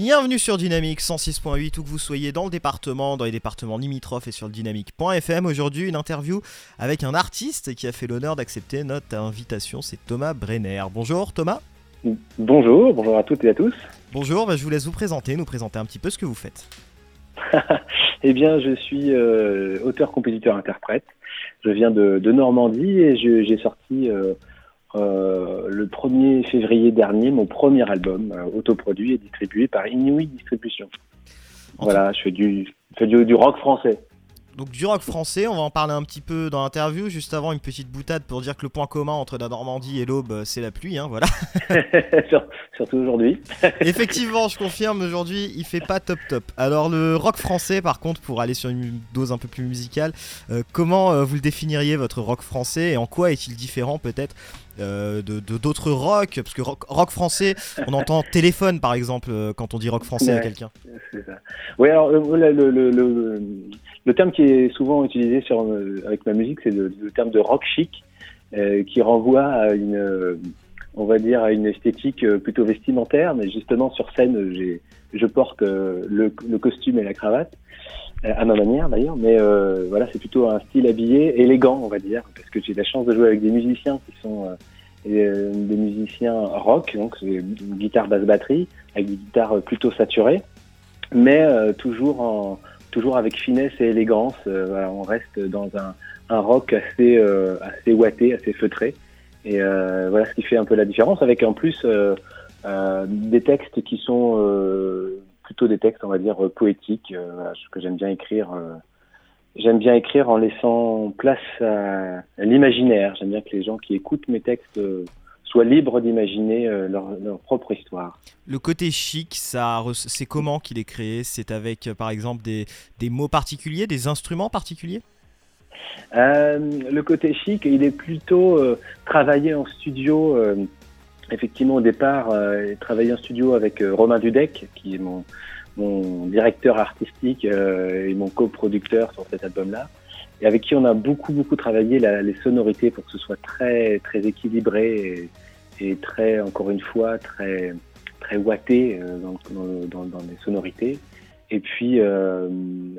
Bienvenue sur Dynamique 106.8, où que vous soyez dans le département, dans les départements limitrophes et sur le dynamique.fm. Aujourd'hui, une interview avec un artiste qui a fait l'honneur d'accepter notre invitation, c'est Thomas Brenner. Bonjour Thomas. Bonjour, bonjour à toutes et à tous. Bonjour, bah, je vous laisse vous présenter, nous présenter un petit peu ce que vous faites. eh bien, je suis euh, auteur, compositeur, interprète. Je viens de, Normandie et j'ai sorti euh, euh, le 1er février dernier mon premier album autoproduit et distribué par Inuit Distribution. voilà, je fais du, je fais du rock français. Donc du rock français, on va en parler un petit peu dans l'interview. Juste avant, une petite boutade pour dire que le point commun entre la Normandie et l'Aube, euh, c'est la pluie, hein, voilà. Surtout aujourd'hui. Effectivement, je confirme, aujourd'hui, il fait pas top top. Alors le rock français, par contre, pour aller sur une dose un peu plus musicale, euh, comment euh, vous le définiriez, votre rock français, et en quoi est-il différent peut-être de d'autres rock Parce que rock, français, on entend téléphone par exemple quand on dit rock français à quelqu'un. Oui, alors le, le, le terme qui est souvent utilisé sur, euh, avec ma musique, c'est le, terme de rock chic, euh, qui renvoie à une, on va dire, à une esthétique euh, plutôt vestimentaire. Mais justement, sur scène, j'ai, je porte le, costume et la cravate, à ma manière d'ailleurs. Mais voilà, c'est plutôt un style habillé, élégant, on va dire, parce que j'ai la chance de jouer avec des musiciens qui sont des musiciens rock, donc une guitare basse batterie, avec des guitares plutôt saturées, mais toujours en toujours avec finesse et élégance. Euh, on reste dans un, rock assez, euh, assez ouaté, assez feutré. Et euh, voilà ce qui fait un peu la différence, avec en plus des textes qui sont plutôt des textes, on va dire, poétiques, ce que j'aime bien écrire. J'aime bien écrire en laissant place à l'imaginaire. J'aime bien que les gens qui écoutent mes textes soient libres d'imaginer euh, leur, propre histoire. Le côté chic, ça, c'est comment qu'il est créé? C'est avec, euh, par exemple, des, des, mots particuliers, des instruments particuliers? Euh, Le côté chic, il est plutôt travaillé en studio. Effectivement, au départ, travaillé en studio avec Romain Dudek, qui est mon, mon directeur artistique et mon coproducteur sur cet album-là et avec qui on a beaucoup beaucoup travaillé la, les sonorités pour que ce soit très très équilibré et, et très encore une fois très très watté euh, dans, dans, dans, les sonorités. Et puis euh,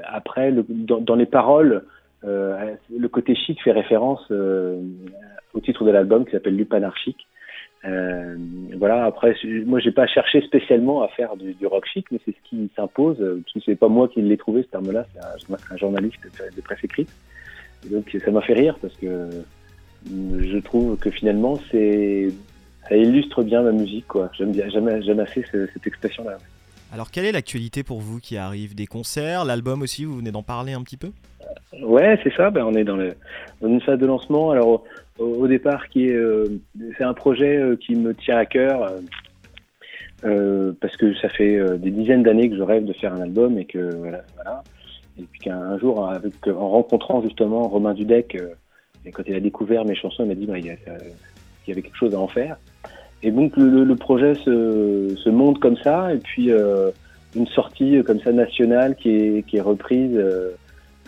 après le, dans, dans, les paroles, euh, le côté chic fait référence euh, au titre de l'album qui s'appelle Lupanarchique. Euh, voilà. Après, moi, j'ai pas cherché spécialement à faire du, du rock chic, mais c'est ce qui s'impose. Parce que c'est pas moi qui l'ai trouvé ce terme-là, c'est un, un, journaliste de presse écrite donc ça m'a fait rire parce que je trouve que finalement c'est ça illustre bien ma musique quoi. J'aime bien jamais assez cette expression là. Alors quelle est l'actualité pour vous qui arrive? Des concerts, l'album aussi, vous venez d'en parler un petit peu? Ouais, c'est ça. Ben, on est dans, le, dans une phase de lancement. Alors au, départ, qui est, euh, c'est un projet euh, qui me tient à cœur euh, parce que ça fait des dizaines d'années que je rêve de faire un album et que voilà. Et puis qu'un jour, en rencontrant justement Romain Dudek, et quand il a découvert mes chansons, il m'a dit bah, il, y avait quelque chose à en faire. Et donc le, projet se, monte comme ça, et puis une sortie comme ça nationale qui est, qui est reprise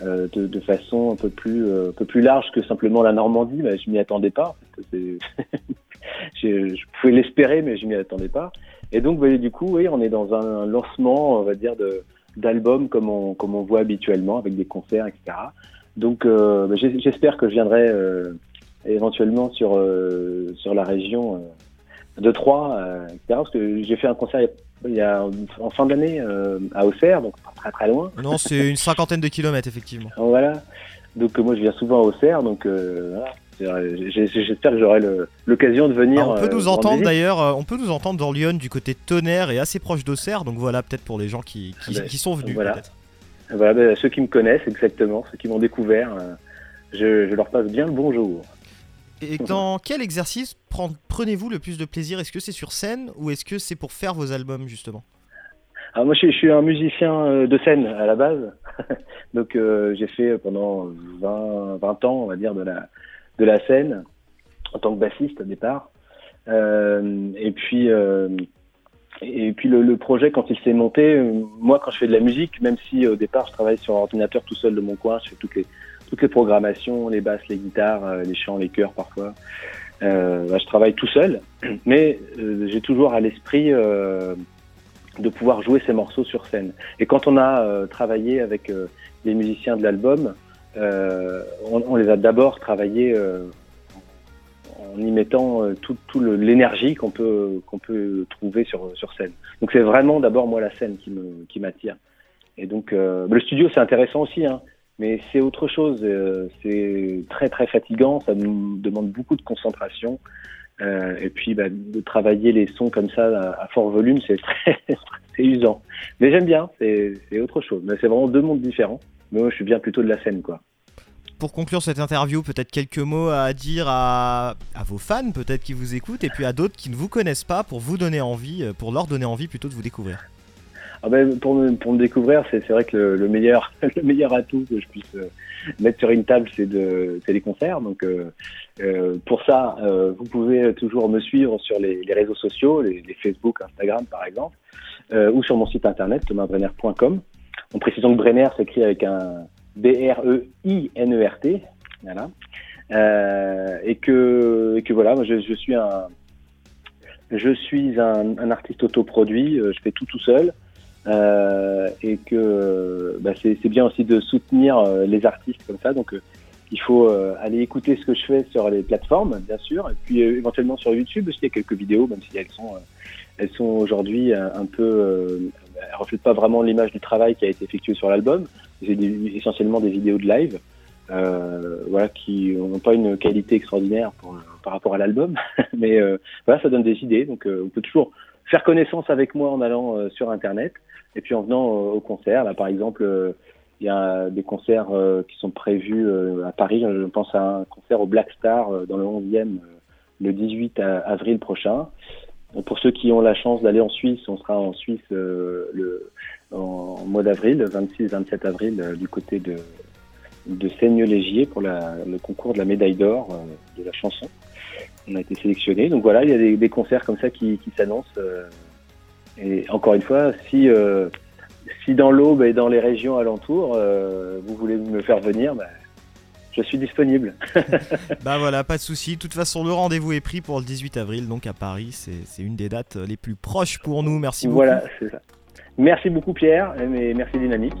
de, de, façon un peu plus un peu plus large que simplement la Normandie. Mais je m'y attendais pas. je, pouvais l'espérer, mais je m'y attendais pas. Et donc bah, du coup, oui, on est dans un lancement, on va dire d'albums comme on, comme on voit habituellement avec des concerts, etc. Donc euh, bah, j'espère que je viendrai euh, éventuellement sur, euh, sur la région de Troyes, etc. Parce que j'ai fait un concert il y a, en fin d'année à Auxerre, donc pas très très loin. Non, c'est une cinquantaine de kilomètres effectivement. voilà. Donc moi je viens souvent à Auxerre, donc voilà. J'espère que j'aurai l'occasion de venir. on peut nous entendre d'ailleurs, on peut nous entendre dans Lyon du côté de Tonnerre et assez proche d'Auxerre, donc voilà peut-être pour les gens qui, qui, ah ben, sont venus voilà. Voilà, ben, ceux qui me connaissent exactement, ceux qui m'ont découvert, euh, je, je, leur passe bien le bonjour. Et dans quel exercice prenez-vous le plus de plaisir? Est-ce que c'est sur scène ou est-ce que c'est pour faire vos albums justement? Ah, moi, je, suis un musicien euh, de scène à la base. Donc, euh, j'ai fait pendant 20, 20 ans, on va dire, de la, de la scène en tant que bassiste au départ. Euh, et puis, euh, et puis le, projet, quand il s'est monté, moi, quand je fais de la musique, même si au départ je travaille sur un ordinateur tout seul de mon coin, je fais toutes les, toutes les programmations, les basses, les guitares, euh, les chants, les chœurs parfois. Euh, bah, je travaille tout seul, mais j'ai toujours à l'esprit de pouvoir jouer ces morceaux sur scène. Et quand on a travaillé avec les musiciens de l'album, on, les a d'abord travaillés en y mettant euh, toute tout l'énergie qu'on peut, trouver sur, scène. Donc c'est vraiment d'abord moi la scène qui m'attire. Et donc euh, le studio c'est intéressant aussi, hein, mais c'est autre chose. Euh, c'est très très fatigant, ça nous demande beaucoup de concentration. Euh, et puis bah, de travailler les sons comme ça à, fort volume, c'est très usant. Mais j'aime bien, c'est autre chose. Mais c'est vraiment deux mondes différents. Mais moi je suis bien plutôt de la scène quoi pour conclure cette interview, peut-être quelques mots à dire à, vos fans, peut-être qui vous écoutent, et puis à d'autres qui ne vous connaissent pas, pour vous donner envie, euh, pour leur donner envie plutôt de vous découvrir. Ah ben, pour, me, pour me découvrir, c'est vrai que le, meilleur, le meilleur atout que je puisse euh, mettre sur une table, c'est les concerts. Donc, euh, pour ça, vous pouvez toujours me suivre sur les, réseaux sociaux, les, Facebook, Instagram par exemple, ou sur mon site internet thomasbrenner.com. En précisant que Brenner s'écrit avec un, B-R-E-I-N-E-R-T. Voilà. Euh, et que, que voilà, je, je, suis un, je suis un, un artiste autoproduit, euh, je fais tout tout seul. Euh, et que bah, c'est bien aussi de soutenir euh, les artistes comme ça. Donc, euh, il faut aller écouter ce que je fais sur les plateformes, bien sûr, et puis éventuellement sur YouTube aussi. Il y a quelques vidéos, même si elles sont, elles sont aujourd'hui un peu, elles reflètent pas vraiment l'image du travail qui a été effectué sur l'album c'est essentiellement des vidéos de live, euh, voilà, qui n'ont pas une qualité extraordinaire par rapport à l'album, mais euh, voilà, ça donne des idées. Donc, euh, on peut toujours faire connaissance avec moi en allant sur Internet et puis en venant au concert. Là, par exemple, il y a des concerts qui sont prévus à Paris. Je pense à un concert au Black Star dans le 11e le 18 avril prochain. Pour ceux qui ont la chance d'aller en Suisse, on sera en Suisse le, en mois d'avril, 26-27 avril, euh, du côté de, de Seigne-Légier pour le concours de la médaille d'or euh, de la chanson. On a été sélectionné. Donc voilà, il y a des, concerts comme ça qui, s'annoncent. Euh, et encore une fois, si, si dans l'Aube et dans les régions alentours, vous voulez me faire venir, bah, je suis disponible. bah voilà, pas de souci. De toute façon, le rendez-vous est pris pour le 18 avril, donc à Paris. C'est une des dates les plus proches pour nous. Merci beaucoup. Voilà, c'est ça. Merci beaucoup Pierre, et merci Dynamique.